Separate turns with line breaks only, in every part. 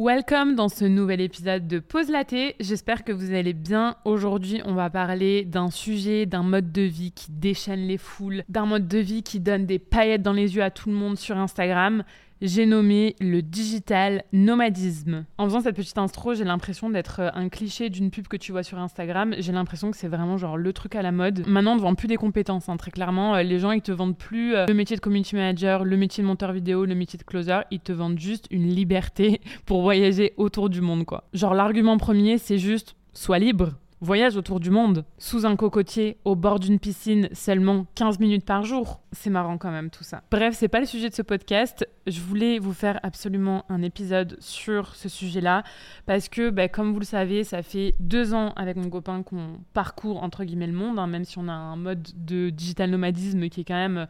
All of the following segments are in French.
Welcome dans ce nouvel épisode de Pause Laté. J'espère que vous allez bien. Aujourd'hui, on va parler d'un sujet, d'un mode de vie qui déchaîne les foules, d'un mode de vie qui donne des paillettes dans les yeux à tout le monde sur Instagram j'ai nommé le digital nomadisme. En faisant cette petite intro, j'ai l'impression d'être euh, un cliché d'une pub que tu vois sur Instagram. J'ai l'impression que c'est vraiment genre le truc à la mode. Maintenant, on ne vend plus des compétences, hein, très clairement. Euh, les gens, ils te vendent plus euh, le métier de community manager, le métier de monteur vidéo, le métier de closer. Ils te vendent juste une liberté pour voyager autour du monde, quoi. Genre, l'argument premier, c'est juste sois libre. Voyage autour du monde, sous un cocotier, au bord d'une piscine, seulement 15 minutes par jour. C'est marrant quand même tout ça. Bref, c'est pas le sujet de ce podcast. Je voulais vous faire absolument un épisode sur ce sujet-là parce que, bah, comme vous le savez, ça fait deux ans avec mon copain qu'on parcourt entre guillemets le monde, hein, même si on a un mode de digital nomadisme qui est quand même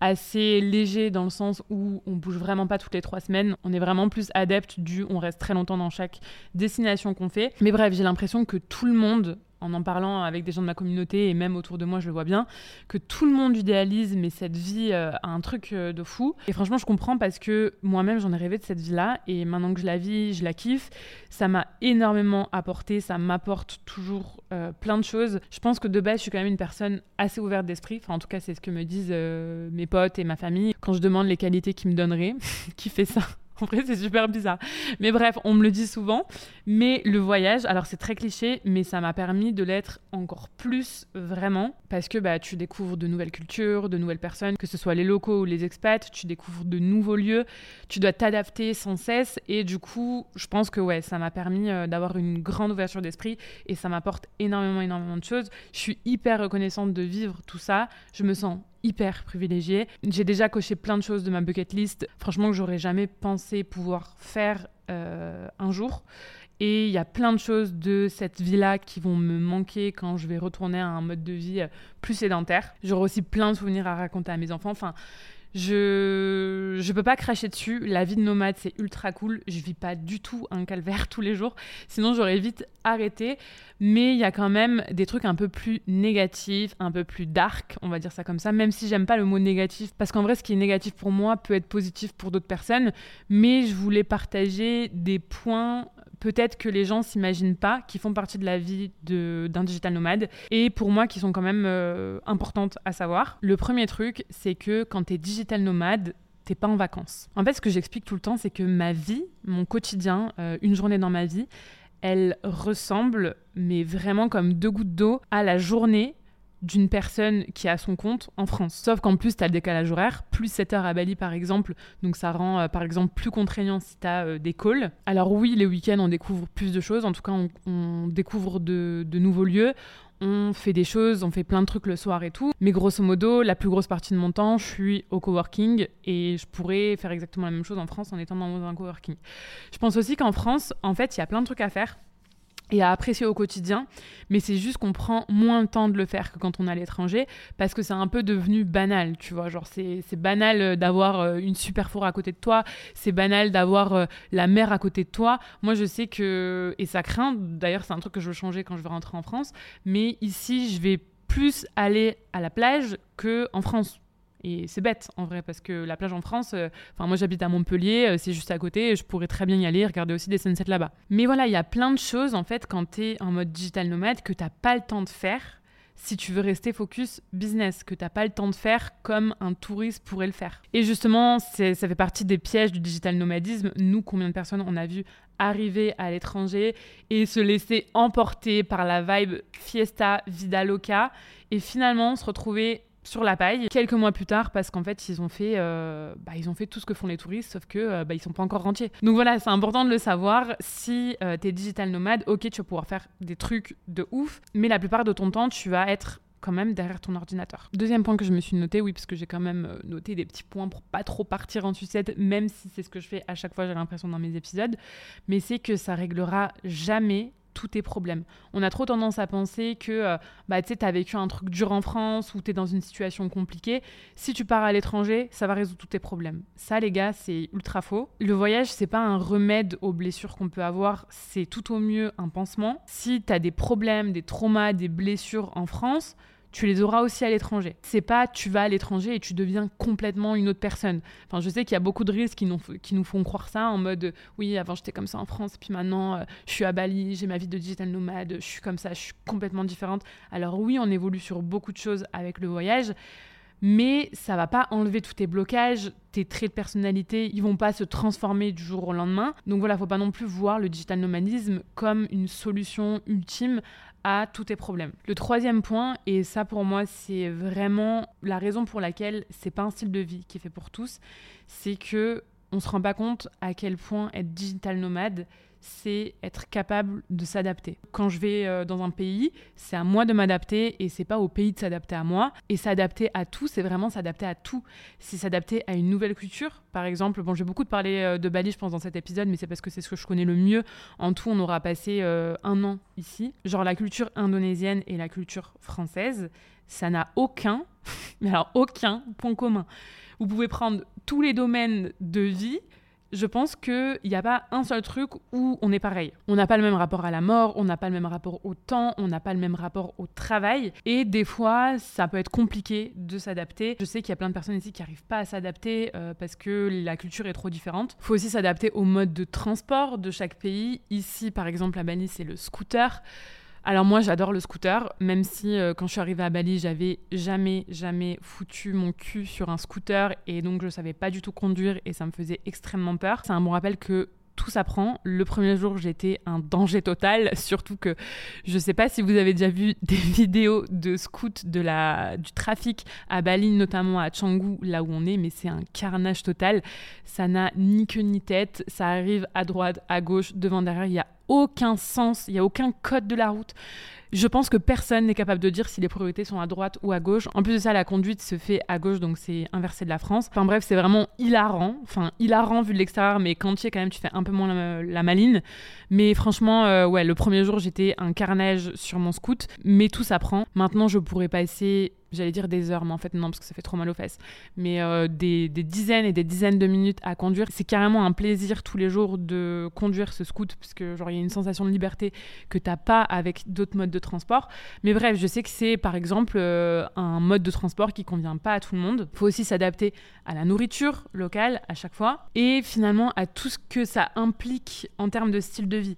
assez léger dans le sens où on bouge vraiment pas toutes les trois semaines. On est vraiment plus adepte du on reste très longtemps dans chaque destination qu'on fait. Mais bref, j'ai l'impression que tout le monde en en parlant avec des gens de ma communauté et même autour de moi, je le vois bien, que tout le monde idéalise, mais cette vie euh, a un truc euh, de fou. Et franchement, je comprends parce que moi-même, j'en ai rêvé de cette vie-là et maintenant que je la vis, je la kiffe. Ça m'a énormément apporté, ça m'apporte toujours euh, plein de choses. Je pense que de base, je suis quand même une personne assez ouverte d'esprit. Enfin, en tout cas, c'est ce que me disent mes potes et ma famille quand je demande les qualités qu'ils me donneraient. qui fait ça? En vrai, c'est super bizarre. Mais bref, on me le dit souvent. Mais le voyage, alors c'est très cliché, mais ça m'a permis de l'être encore plus vraiment. Parce que bah, tu découvres de nouvelles cultures, de nouvelles personnes, que ce soit les locaux ou les expats, tu découvres de nouveaux lieux, tu dois t'adapter sans cesse. Et du coup, je pense que ouais, ça m'a permis euh, d'avoir une grande ouverture d'esprit et ça m'apporte énormément, énormément de choses. Je suis hyper reconnaissante de vivre tout ça. Je me sens hyper privilégiée. J'ai déjà coché plein de choses de ma bucket list, franchement, que j'aurais jamais pensé pouvoir faire euh, un jour. Et il y a plein de choses de cette vie-là qui vont me manquer quand je vais retourner à un mode de vie euh, plus sédentaire. J'aurai aussi plein de souvenirs à raconter à mes enfants. Enfin, je je peux pas cracher dessus. La vie de nomade, c'est ultra cool. Je vis pas du tout un calvaire tous les jours. Sinon, j'aurais vite arrêté. Mais il y a quand même des trucs un peu plus négatifs, un peu plus dark, on va dire ça comme ça. Même si j'aime pas le mot négatif, parce qu'en vrai, ce qui est négatif pour moi peut être positif pour d'autres personnes. Mais je voulais partager des points peut-être que les gens s'imaginent pas, qui font partie de la vie d'un digital nomade, et pour moi qui sont quand même euh, importantes à savoir. Le premier truc, c'est que quand tu es digital nomade, t'es pas en vacances. En fait, ce que j'explique tout le temps, c'est que ma vie, mon quotidien, euh, une journée dans ma vie, elle ressemble, mais vraiment comme deux gouttes d'eau, à la journée d'une personne qui a son compte en France. Sauf qu'en plus, tu as le décalage horaire, plus 7 heures à Bali par exemple, donc ça rend euh, par exemple plus contraignant si tu as euh, des calls. Alors oui, les week-ends, on découvre plus de choses, en tout cas, on, découvre de, nouveaux lieux, on fait des choses, on fait plein de trucs le soir et tout. Mais grosso modo, la plus grosse partie de mon temps, je suis au coworking et je pourrais faire exactement la même chose en France en étant dans un coworking. Je pense aussi qu'en France, en fait, il y a plein de trucs à faire et à apprécier au quotidien, mais c'est juste qu'on prend moins de temps de le faire que quand on est à l'étranger, parce que c'est un peu devenu banal, tu vois, genre c'est banal euh, d'avoir euh, une super four à côté de toi, c'est banal d'avoir euh, la mer à côté de toi. Moi je sais que, et ça craint, d'ailleurs c'est un truc que je veux changer quand je vais rentrer en France, mais ici je vais plus aller à la plage que en France et c'est bête en vrai, parce que la plage en France, euh, enfin moi j'habite à Montpellier, euh, c'est juste à côté, je pourrais très bien y aller, regarder aussi des sunsets là-bas. Mais voilà, il y a plein de choses en fait quand tu es en mode digital nomade que t'as pas le temps de faire si tu veux rester focus business, que t'as pas le temps de faire comme un touriste pourrait le faire. Et justement, ça fait partie des pièges du digital nomadisme. Nous, combien de personnes on a vu arriver à l'étranger et se laisser emporter par la vibe fiesta, vida loca, et finalement se retrouver sur la paille quelques mois plus tard parce qu'en fait ils ont fait euh, bah, ils ont fait tout ce que font les touristes sauf que euh, bah, ils sont pas encore rentiers donc voilà c'est important de le savoir si euh, tu es digital nomade ok tu vas pouvoir faire des trucs de ouf mais la plupart de ton temps tu vas être quand même derrière ton ordinateur. Deuxième point que je me suis noté, oui, parce que j'ai quand même noté des petits points pour pas trop partir en sucette, même si c'est ce que je fais à chaque fois, j'ai l'impression dans mes épisodes, mais c'est que ça réglera jamais tous tes problèmes. On a trop tendance à penser que euh, bah, tu as vécu un truc dur en France ou tu es dans une situation compliquée. Si tu pars à l'étranger, ça va résoudre tous tes problèmes. Ça, les gars, c'est ultra faux. Le voyage, c'est pas un remède aux blessures qu'on peut avoir, c'est tout au mieux un pansement. Si tu as des problèmes, des traumas, des blessures en France, tu les auras aussi à l'étranger. C'est pas tu vas à l'étranger et tu deviens complètement une autre personne. Enfin, je sais qu'il y a beaucoup de risques qui nous, font croire ça en mode oui, avant j'étais comme ça en France, puis maintenant euh, je suis à Bali, j'ai ma vie de digital nomade, je suis comme ça, je suis complètement différente. Alors oui, on évolue sur beaucoup de choses avec le voyage, mais ça va pas enlever tous tes blocages, tes traits de personnalité, ils vont pas se transformer du jour au lendemain. Donc voilà, faut pas non plus voir le digital nomadisme comme une solution ultime à tous tes problèmes. Le troisième point, et ça pour moi c'est vraiment la raison pour laquelle c'est pas un style de vie qui est fait pour tous, c'est que on se rend pas compte à quel point être digital nomade c'est être capable de s'adapter. Quand je vais euh, dans un pays, c'est à moi de m'adapter et c'est pas au pays de s'adapter à moi. Et s'adapter à tout, c'est vraiment s'adapter à tout. C'est s'adapter à une nouvelle culture. Par exemple, bon, j'ai beaucoup de parler euh, de Bali, je pense, dans cet épisode, mais c'est parce que c'est ce que je connais le mieux. En tout, on aura passé euh, un an ici. Genre la culture indonésienne et la culture française, ça n'a aucun, mais alors aucun point commun. Vous pouvez prendre tous les domaines de vie je pense qu'il n'y a pas un seul truc où on est pareil. On n'a pas le même rapport à la mort, on n'a pas le même rapport au temps, on n'a pas le même rapport au travail. Et des fois, ça peut être compliqué de s'adapter. Je sais qu'il y a plein de personnes ici qui n'arrivent pas à s'adapter euh, parce que la culture est trop différente. Il faut aussi s'adapter au mode de transport de chaque pays. Ici, par exemple, à Bali, c'est le scooter. Alors moi j'adore le scooter, même si euh, quand je suis arrivée à Bali j'avais jamais jamais foutu mon cul sur un scooter et donc je savais pas du tout conduire et ça me faisait extrêmement peur. C'est un bon rappel que tout s'apprend. Le premier jour, j'étais un danger total, surtout que je sais pas si vous avez déjà vu des vidéos de scouts du trafic à Bali, notamment à Canggu, là où on est, mais c'est un carnage total. Ça n'a ni queue ni tête, ça arrive à droite, à gauche, devant, derrière, il y a aucun sens, il n'y a aucun code de la route. Je pense que personne n'est capable de dire si les priorités sont à droite ou à gauche. En plus de ça, la conduite se fait à gauche, donc c'est inversé de la France. Enfin bref, c'est vraiment hilarant. Enfin, hilarant vu de l'extérieur, mais quand tu es quand même, tu fais un peu moins la, maline. Mais franchement, euh, ouais, le premier jour, j'étais un carnage sur mon scout, mais tout s'apprend. Maintenant, je pourrais passer j'allais dire des heures, mais en fait non, parce que ça fait trop mal aux fesses, mais euh, des, dizaines et des dizaines de minutes à conduire. C'est carrément un plaisir tous les jours de conduire ce scoot, parce que genre il y a une sensation de liberté que t'as pas avec d'autres modes de transport. Mais bref, je sais que c'est par exemple euh, un mode de transport qui convient pas à tout le monde. Faut aussi s'adapter à la nourriture locale à chaque fois, et finalement à tout ce que ça implique en termes de style de vie.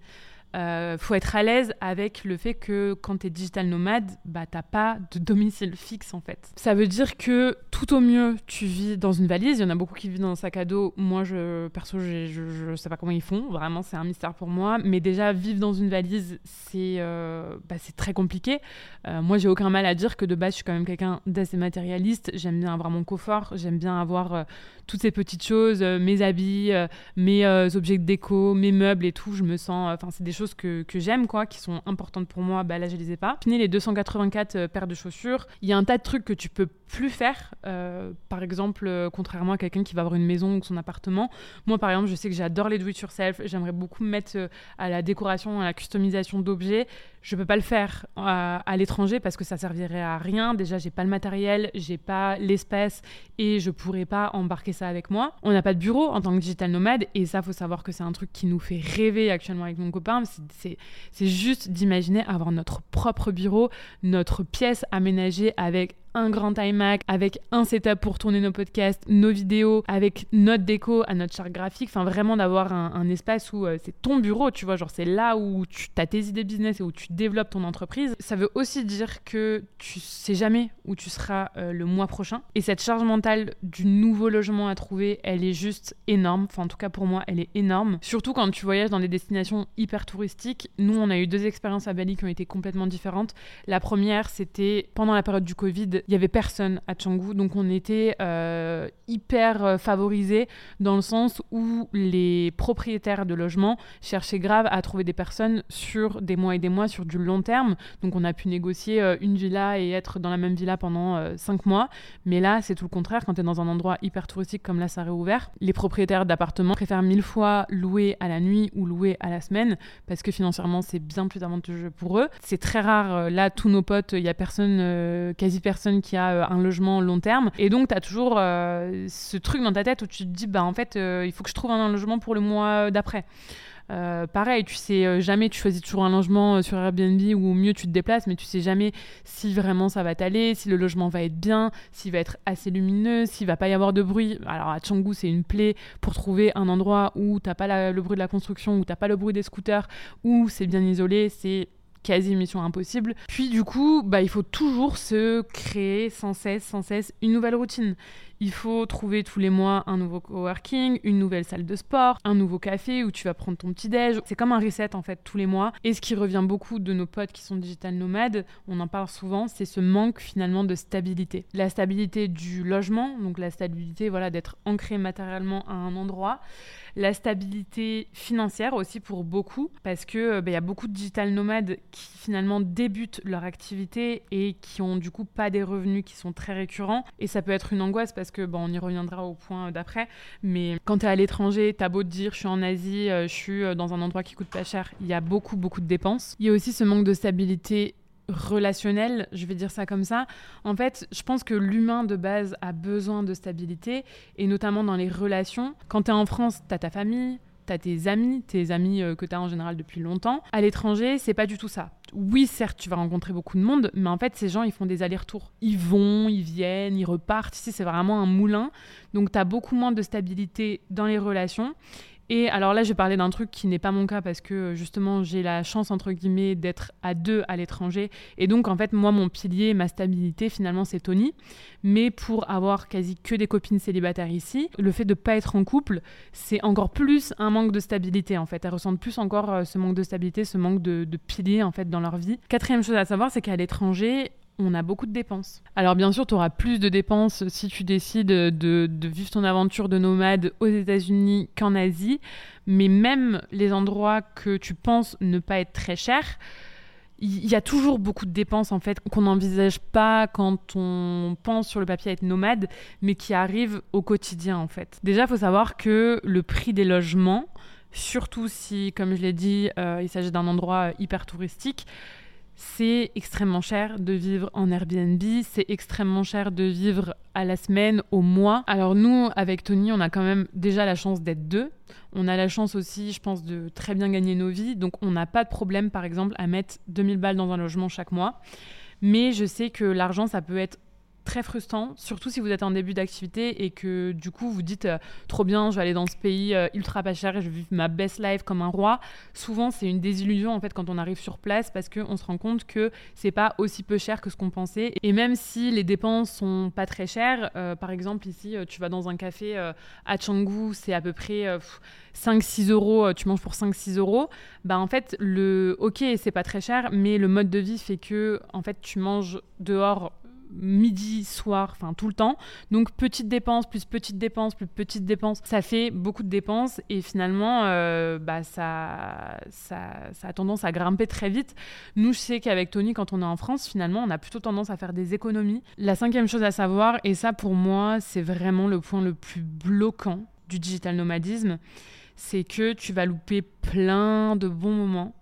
Euh, faut être à l'aise avec le fait que quand tu es digital nomade, bah t'as pas de domicile fixe en fait. Ça veut dire que tout au mieux tu vis dans une valise. Il y en a beaucoup qui vivent dans un sac à dos. Moi, je perso, je, je, sais pas comment ils font. Vraiment, c'est un mystère pour moi. Mais déjà vivre dans une valise, c'est euh, bah, très compliqué. Euh, moi, j'ai aucun mal à dire que de base, je suis quand même quelqu'un d'assez matérialiste. J'aime bien avoir mon confort. J'aime bien avoir euh, toutes ces petites choses, mes habits, mes objets de déco, mes meubles et tout. Je me sens, enfin, c'est des choses que, j'aime, quoi, qui sont importantes pour moi, bah là, je les ai pas. Fini les 284 euh, paires de chaussures. Il y a un tas de trucs que tu peux plus faire. Euh, par exemple, euh, contrairement à quelqu'un qui va avoir une maison ou son appartement. Moi, par exemple, je sais que j'adore les do-it-yourself. J'aimerais beaucoup me mettre à la décoration, à la customisation d'objets. Je peux pas le faire à, l'étranger parce que ça servirait à rien. Déjà, j'ai pas le matériel, j'ai pas l'espace et je pourrais pas embarquer ça avec moi. On n'a pas de bureau en tant que digital nomade et ça, faut savoir que c'est un truc qui nous fait rêver actuellement avec mon copain c'est juste d'imaginer avoir notre propre bureau, notre pièce aménagée avec un grand iMac, avec un setup pour tourner nos podcasts, nos vidéos, avec notre déco à notre charte graphique. Enfin, vraiment d'avoir un, espace où euh, c'est ton bureau, tu vois. Genre, c'est là où tu as tes idées business et où tu développes ton entreprise. Ça veut aussi dire que tu sais jamais où tu seras euh, le mois prochain. Et cette charge mentale du nouveau logement à trouver, elle est juste énorme. Enfin, en tout cas, pour moi, elle est énorme. Surtout quand tu voyages dans des destinations hyper touristiques. Nous, on a eu deux expériences à Bali qui ont été complètement différentes. La première, c'était pendant la période du Covid il y avait personne à Canggu, donc on était euh, hyper euh, favorisés dans le sens où les propriétaires de logements cherchaient grave à trouver des personnes sur des mois et des mois, sur du long terme. Donc on a pu négocier euh, une villa et être dans la même villa pendant cinq mois. Mais là, c'est tout le contraire. Quand tu es dans un endroit hyper touristique comme là, ça réouvert, les propriétaires d'appartements préfèrent mille fois louer à la nuit ou louer à la semaine parce que financièrement, c'est bien plus avantageux pour eux. C'est très rare. Là, tous nos potes, il y a personne, quasi personne qui a euh, un logement long terme. Et donc, tu as toujours euh, ce truc dans ta tête où tu te dis, bah en fait, euh, il faut que je trouve un logement pour le mois d'après. Pareil, tu sais jamais, tu choisis toujours un logement sur Airbnb ou mieux tu te déplaces, mais tu sais jamais si vraiment ça va t'aller, si le logement va être bien, s'il va être assez lumineux, s'il va pas y avoir de bruit. Alors à Canggu, c'est une plaie pour trouver un endroit où t'as pas le bruit de la construction, où t'as pas le bruit des scooters, où c'est bien isolé, c'est quasi mission impossible. Puis du coup, bah, il faut toujours se créer sans cesse, sans cesse une nouvelle routine. Il faut trouver tous les mois un nouveau coworking, une nouvelle salle de sport, un nouveau café où tu vas prendre ton petit déj. C'est comme un reset en fait tous les mois. Et ce qui revient beaucoup de nos potes qui sont digital nomades, on en parle souvent, c'est ce manque finalement de stabilité. La stabilité du logement, donc la stabilité voilà d'être ancré matériellement à un endroit la stabilité financière aussi pour beaucoup, parce que euh, bah, il y a beaucoup de digital nomades qui finalement débutent leur activité et qui ont du coup pas des revenus qui sont très récurrents. Et ça peut être une angoisse parce que bon, on y reviendra au point d'après. Mais quand tu es à l'étranger, t'as beau te dire je suis en Asie, euh, je suis euh, dans un endroit qui coûte pas cher, il y a beaucoup beaucoup de dépenses. Il y a aussi ce manque de stabilité relationnel, je vais dire ça comme ça. En fait, je pense que l'humain de base a besoin de stabilité, et notamment dans les relations. Quand tu es en France, tu as ta famille, tu as tes amis, tes amis euh, que tu as en général depuis longtemps. À l'étranger, c'est pas du tout ça. Oui, certes, tu vas rencontrer beaucoup de monde, mais en fait, ces gens, ils font des allers-retours. Ils vont, ils viennent, ils repartent. Ici, c'est vraiment un moulin. Donc, tu as beaucoup moins de stabilité dans les relations. Et alors là, je vais parler d'un truc qui n'est pas mon cas parce que justement, j'ai la chance, entre guillemets, d'être à deux à l'étranger. Et donc, en fait, moi, mon pilier, ma stabilité, finalement, c'est Tony. Mais pour avoir quasi que des copines célibataires ici, le fait de ne pas être en couple, c'est encore plus un manque de stabilité, en fait. Elles ressentent plus encore euh, ce manque de stabilité, ce manque de, de pilier, en fait, dans leur vie. Quatrième chose à savoir, c'est qu'à l'étranger, on a beaucoup de dépenses. Alors bien sûr, tu auras plus de dépenses si tu décides de, vivre ton aventure de nomade aux États-Unis qu'en Asie, mais même les endroits que tu penses ne pas être très chers, il y a toujours beaucoup de dépenses en fait qu'on n'envisage pas quand on pense sur le papier être nomade, mais qui arrivent au quotidien en fait. Déjà, il faut savoir que le prix des logements, surtout si, comme je l'ai dit, euh, il s'agit d'un endroit hyper touristique, c'est extrêmement cher de vivre en Airbnb, c'est extrêmement cher de vivre à la semaine, au mois. Alors nous, avec Tony, on a quand même déjà la chance d'être deux. On a la chance aussi, je pense, de très bien gagner nos vies. Donc on n'a pas de problème, par exemple, à mettre 2000 balles dans un logement chaque mois. Mais je sais que l'argent, ça peut être très frustrant, surtout si vous êtes en début d'activité et que du coup vous dites euh, trop bien, je vais aller dans ce pays euh, ultra pas cher et je vais vivre ma best life comme un roi. Souvent, c'est une désillusion en fait quand on arrive sur place parce qu'on se rend compte que c'est pas aussi peu cher que ce qu'on pensait. Et même si les dépenses sont pas très chères, euh, par exemple ici, tu vas dans un café à Canggu, c'est à peu près 5-6 euros, tu manges pour 5-6 euros. Bah en fait, le ok, c'est pas très cher, mais le mode de vie fait que en fait tu manges dehors midi, soir, enfin tout le temps. Donc petite dépense, plus petite dépense, plus petite dépense, ça fait beaucoup de dépenses et finalement, euh, bah, ça, ça, ça, a tendance à grimper très vite. Nous, je sais qu'avec Tony, quand on est en France, finalement, on a plutôt tendance à faire des économies. La cinquième chose à savoir, et ça pour moi, c'est vraiment le point le plus bloquant du digital nomadisme, c'est que tu vas louper plein de bons moments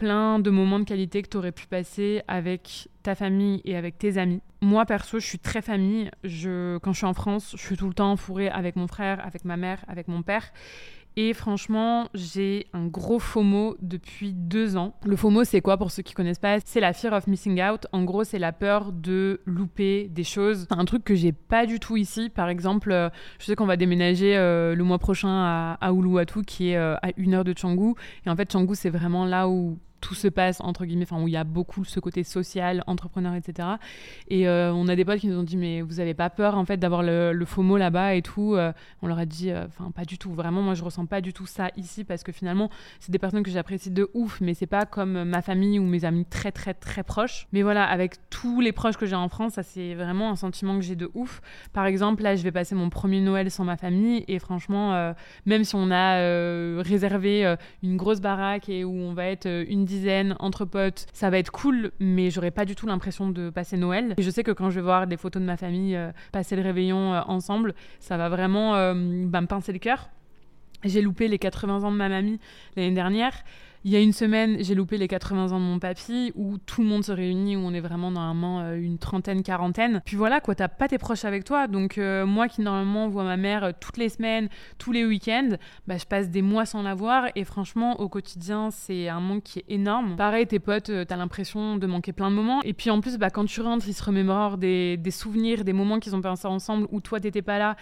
plein de moments de qualité que tu aurais pu passer avec ta famille et avec tes amis. Moi, perso, je suis très famille. Je, quand je suis en France, je suis tout le temps fourrée avec mon frère, avec ma mère, avec mon père. Et franchement, j'ai un gros FOMO depuis deux ans. Le FOMO, c'est quoi pour ceux qui connaissent pas? C'est la fear of missing out. En gros, c'est la peur de louper des choses. C'est un truc que j'ai pas du tout ici. Par exemple, euh, je sais qu'on va déménager euh, le mois prochain à, à Uluwatu, qui est euh, à une heure de Canggu. Et en fait, Canggu, c'est vraiment là où tout se passe entre guillemets, enfin où il y a beaucoup ce côté social, entrepreneur, etc. Et euh, on a des potes qui nous ont dit mais vous avez pas peur en fait d'avoir le, le FOMO là-bas et tout. Euh, on leur a dit euh, enfin pas du tout. Vraiment moi je ressens pas du tout ça ici parce que finalement c'est des personnes que j'apprécie de ouf, mais c'est pas comme ma famille ou mes amis très très très proches. Mais voilà avec tous les proches que j'ai en France, ça c'est vraiment un sentiment que j'ai de ouf. Par exemple là je vais passer mon premier Noël sans ma famille et franchement même si on a réservé une grosse baraque et où on va être une entre potes, ça va être cool, mais j'aurais pas du tout l'impression de passer Noël. Et je sais que quand je vais voir des photos de ma famille euh, passer le réveillon euh, ensemble, ça va vraiment euh, bah, me pincer le cœur. J'ai loupé les 80 ans de ma mamie l'année dernière. Il y a une semaine, j'ai loupé les 80 ans de mon papy, où tout le monde se réunit, où on est vraiment normalement euh, une trentaine, quarantaine. Puis voilà, quoi, t'as pas tes proches avec toi. Donc euh, moi qui normalement vois ma mère euh, toutes les semaines, tous les week-ends, bah, je passe des mois sans la voir. Et franchement, au quotidien, c'est un manque qui est énorme. Pareil, tes potes, t'as l'impression de manquer plein de moments. Et puis en plus, bah, quand tu rentres, ils se remémorent des, des souvenirs, des moments qu'ils ont passés ensemble, où toi, t'étais pas là.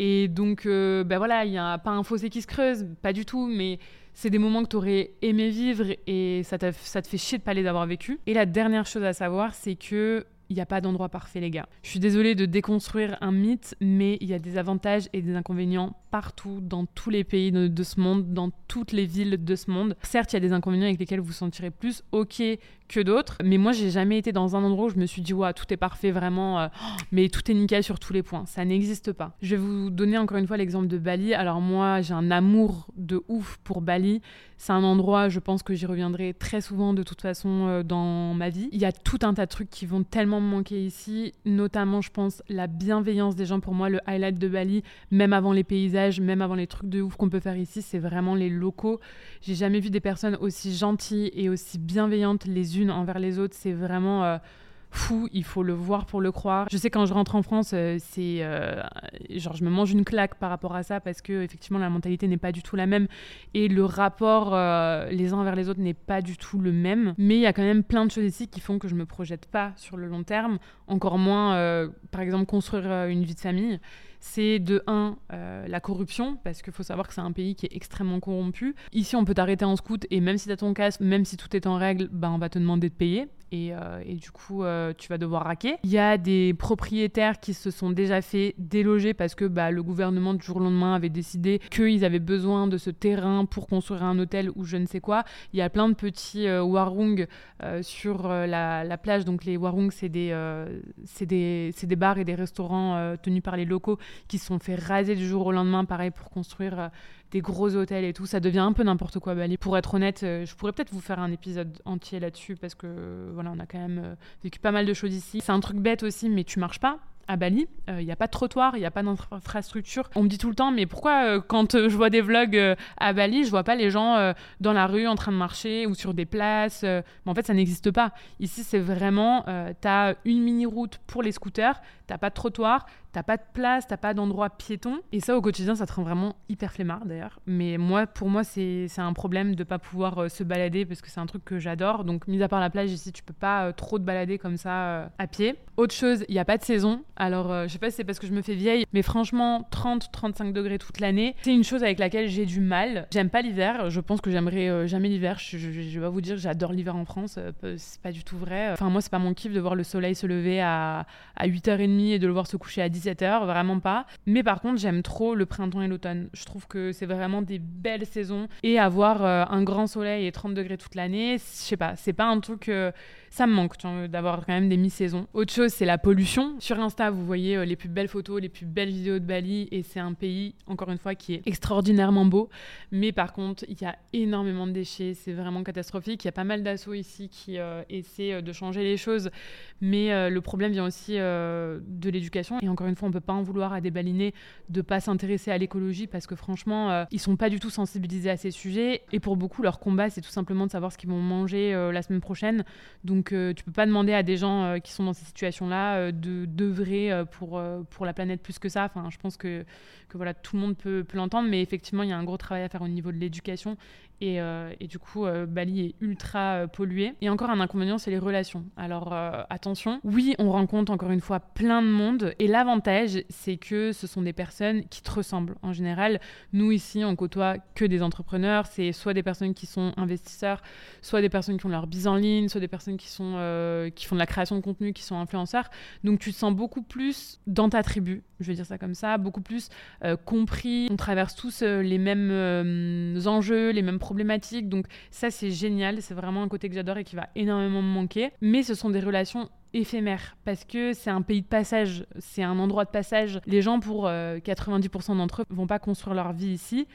Et donc, bah, voilà, il n'y a pas un fossé qui se creuse, pas du tout, mais c'est des moments que tu aurais aimé vivre et ça, te fait chier de pas les avoir vécus. Et la dernière chose à savoir, c'est que il n'y a pas d'endroit parfait, les gars. Je suis désolée de déconstruire un mythe, mais il y a des avantages et des inconvénients partout, dans tous les pays de, ce monde, dans toutes les villes de ce monde. Certes, il y a des inconvénients avec lesquels vous vous sentirez plus ok que d'autres, mais moi, j'ai jamais été dans un endroit où je me suis dit, ouais, tout est parfait, vraiment, euh, mais tout est nickel sur tous les points. Ça n'existe pas. Je vais vous donner encore une fois l'exemple de Bali. Alors, moi, j'ai un amour de ouf pour Bali. C'est un endroit, je pense que j'y reviendrai très souvent de toute façon euh, dans ma vie. Il y a tout un tas de trucs qui vont tellement me manquer ici, notamment, je pense, la bienveillance des gens. Pour moi, le highlight de Bali, même avant les paysages, même avant les trucs de ouf qu'on peut faire ici, c'est vraiment les locaux. J'ai jamais vu des personnes aussi gentilles et aussi bienveillantes les unes envers les autres. C'est vraiment. Euh, fou, il faut le voir pour le croire. Je sais quand je rentre en France, euh, c'est euh, genre je me mange une claque par rapport à ça parce que effectivement la mentalité n'est pas du tout la même et le rapport euh, les uns vers les autres n'est pas du tout le même. Mais il y a quand même plein de choses ici qui font que je me projette pas sur le long terme, encore moins par exemple construire une vie de famille c'est de 1 la corruption, parce qu'il faut savoir que c'est un pays qui est extrêmement corrompu. Ici, on peut t'arrêter en scout et même si tu as ton casque, même si tout est en règle, ben, on va te demander de payer. Euh, et, du coup, euh, tu vas devoir raquer. Il y a des propriétaires qui se sont déjà fait déloger parce que bah, le gouvernement du jour au lendemain avait décidé qu'ils avaient besoin de ce terrain pour construire un hôtel ou je ne sais quoi. Il y a plein de petits euh, warung sur la, plage. Donc les warung, c'est des, des, des, bars et des restaurants tenus par les locaux qui se sont fait raser du jour au lendemain, pareil, pour construire des gros hôtels et tout. Ça devient un peu n'importe quoi Bali. Pour être honnête, euh, je pourrais peut-être vous faire un épisode entier là-dessus parce que voilà, on a quand même euh, vécu pas mal de choses ici. C'est un truc bête aussi, mais tu marches pas à Bali, il euh, n'y a pas de trottoir, il n'y a pas d'infrastructure. On me dit tout le temps, mais pourquoi quand je vois des vlogs à Bali, je vois pas les gens dans la rue en train de marcher ou sur des places En fait, ça n'existe pas. Ici, c'est vraiment, tu as une mini-route pour les scooters, t'as pas de trottoir, t'as pas de place, t'as pas d'endroit piéton. Et ça, au quotidien, ça te rend vraiment hyper flemmard d'ailleurs. Mais moi, pour moi, c'est un problème de pas pouvoir euh, se balader parce que c'est un truc que j'adore. Donc, mis à part la plage, ici, tu peux pas euh, trop te balader comme ça euh, à pied. Autre chose, il n'y a pas de saison. Alors, je sais pas si c'est parce que je me fais vieille, mais franchement, 30-35 degrés toute l'année, c'est une chose avec laquelle j'ai du mal. J'aime pas l'hiver. Je pense que j'aimerais jamais l'hiver. Je, je, vais vous dire, j'adore l'hiver en France. c'est pas du tout vrai. Enfin, moi, c'est pas mon kiff de voir le soleil se lever à, à 8h30 et de le voir se coucher à 17 vraiment pas. Mais par contre, j'aime trop le printemps et l'automne. Je trouve que c'est vraiment des belles saisons. Et avoir euh, un grand soleil et 30 degrés toute l'année, je sais pas, c'est pas un truc. Euh, ça me manque d'avoir quand même des mi-saisons. Autre chose, c'est la pollution. Sur Insta, vous voyez euh, les plus belles photos, les plus belles vidéos de Bali, et c'est un pays, encore une fois, qui est extraordinairement beau. Mais par contre, il y a énormément de déchets, c'est vraiment catastrophique. Il y a pas mal d'assauts ici qui essaient de changer les choses, mais le problème vient aussi de l'éducation. Et encore une fois, on peut pas en vouloir à des balinés de pas s'intéresser à l'écologie parce que franchement, euh, ils sont pas du tout sensibilisés à ces sujets. Et pour beaucoup, leur combat, c'est tout simplement de savoir ce qu'ils vont manger euh, la semaine prochaine. Donc, euh, tu peux pas demander à des gens qui sont dans ces situations-là de d'œuvrer pour, pour la planète plus que ça. Enfin, je pense que, que voilà, tout le monde peut, peut l'entendre, mais effectivement, il y a un gros travail à faire au niveau de l'éducation euh, et, du coup, euh, Bali est ultra euh, pollué. Et encore un inconvénient, c'est les relations. Alors attention, oui, on rencontre encore une fois plein de monde. Et l'avantage, c'est que ce sont des personnes qui te ressemblent. En général, nous ici, on côtoie que des entrepreneurs. C'est soit des personnes qui sont investisseurs, soit des personnes qui ont leur bise en ligne, soit des personnes qui, sont, qui font de la création de contenu, qui sont influenceurs. Donc tu te sens beaucoup plus dans ta tribu, je vais dire ça comme ça, beaucoup plus compris. On traverse tous les mêmes enjeux, les mêmes problématique. Donc ça, c'est génial. C'est vraiment un côté que j'adore et qui va énormément me manquer. Mais ce sont des relations éphémères parce que c'est un pays de passage, c'est un endroit de passage. Les gens, pour 90% euh, d'entre eux, vont pas construire leur vie ici.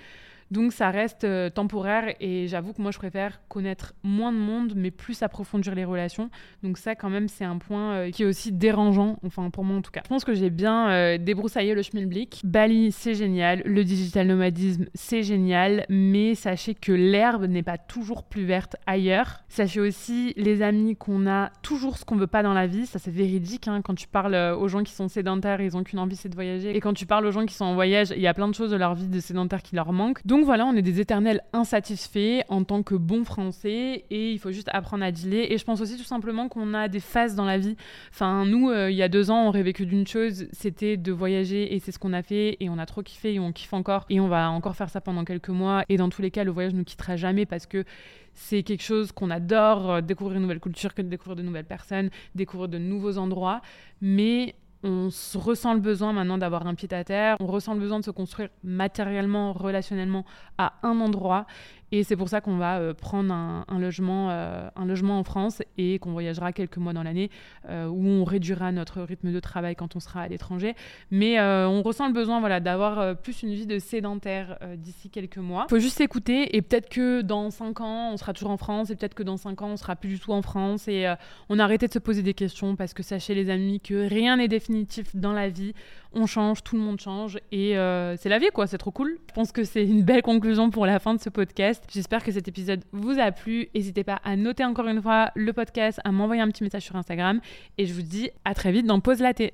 Donc ça reste euh, temporaire et j'avoue que moi je préfère connaître moins de monde mais plus approfondir les relations. Donc ça quand même c'est un point euh, qui est aussi dérangeant, enfin pour moi en tout cas. Je pense que j'ai bien euh, débroussaillé le schmilblick. Bali c'est génial, le digital nomadisme c'est génial, mais sachez que l'herbe n'est pas toujours plus verte ailleurs. Sachez aussi les amis qu'on a toujours ce qu'on veut pas dans la vie, ça c'est véridique hein. quand tu parles aux gens qui sont sédentaires, ils ont qu'une envie c'est de voyager et quand tu parles aux gens qui sont en voyage, il y a plein de choses de leur vie de sédentaire qui leur manquent. Voilà, on est des éternels insatisfaits en tant que bons Français et il faut juste apprendre à dealer. Et je pense aussi tout simplement qu'on a des phases dans la vie. Enfin, nous, euh, il y a deux ans, on rêvait que d'une chose, c'était de voyager et c'est ce qu'on a fait et on a trop kiffé et on kiffe encore et on va encore faire ça pendant quelques mois. Et dans tous les cas, le voyage ne nous quittera jamais parce que c'est quelque chose qu'on adore, euh, découvrir une nouvelle culture, découvrir de nouvelles personnes, découvrir de nouveaux endroits. Mais on ressent le besoin maintenant d'avoir un pied à terre, on ressent le besoin de se construire matériellement, relationnellement à un endroit. Et c'est pour ça qu'on va euh, prendre un, logement, euh, un logement en France et qu'on voyagera quelques mois dans l'année euh, où on réduira notre rythme de travail quand on sera à l'étranger. Mais on ressent le besoin voilà, d'avoir plus une vie de sédentaire d'ici quelques mois. Il faut juste écouter et peut-être que dans 5 ans, on sera toujours en France et peut-être que dans 5 ans, on sera plus du tout en France et on a arrêté de se poser des questions parce que sachez les amis que rien n'est définitif dans la vie. On change, tout le monde change et c'est la vie quoi, c'est trop cool. Je pense que c'est une belle conclusion pour la fin de ce J'espère que cet épisode vous a plu. N'hésitez pas à noter encore une fois le podcast, à m'envoyer un petit message sur Instagram. Et je vous dis à très vite dans Pause Laté.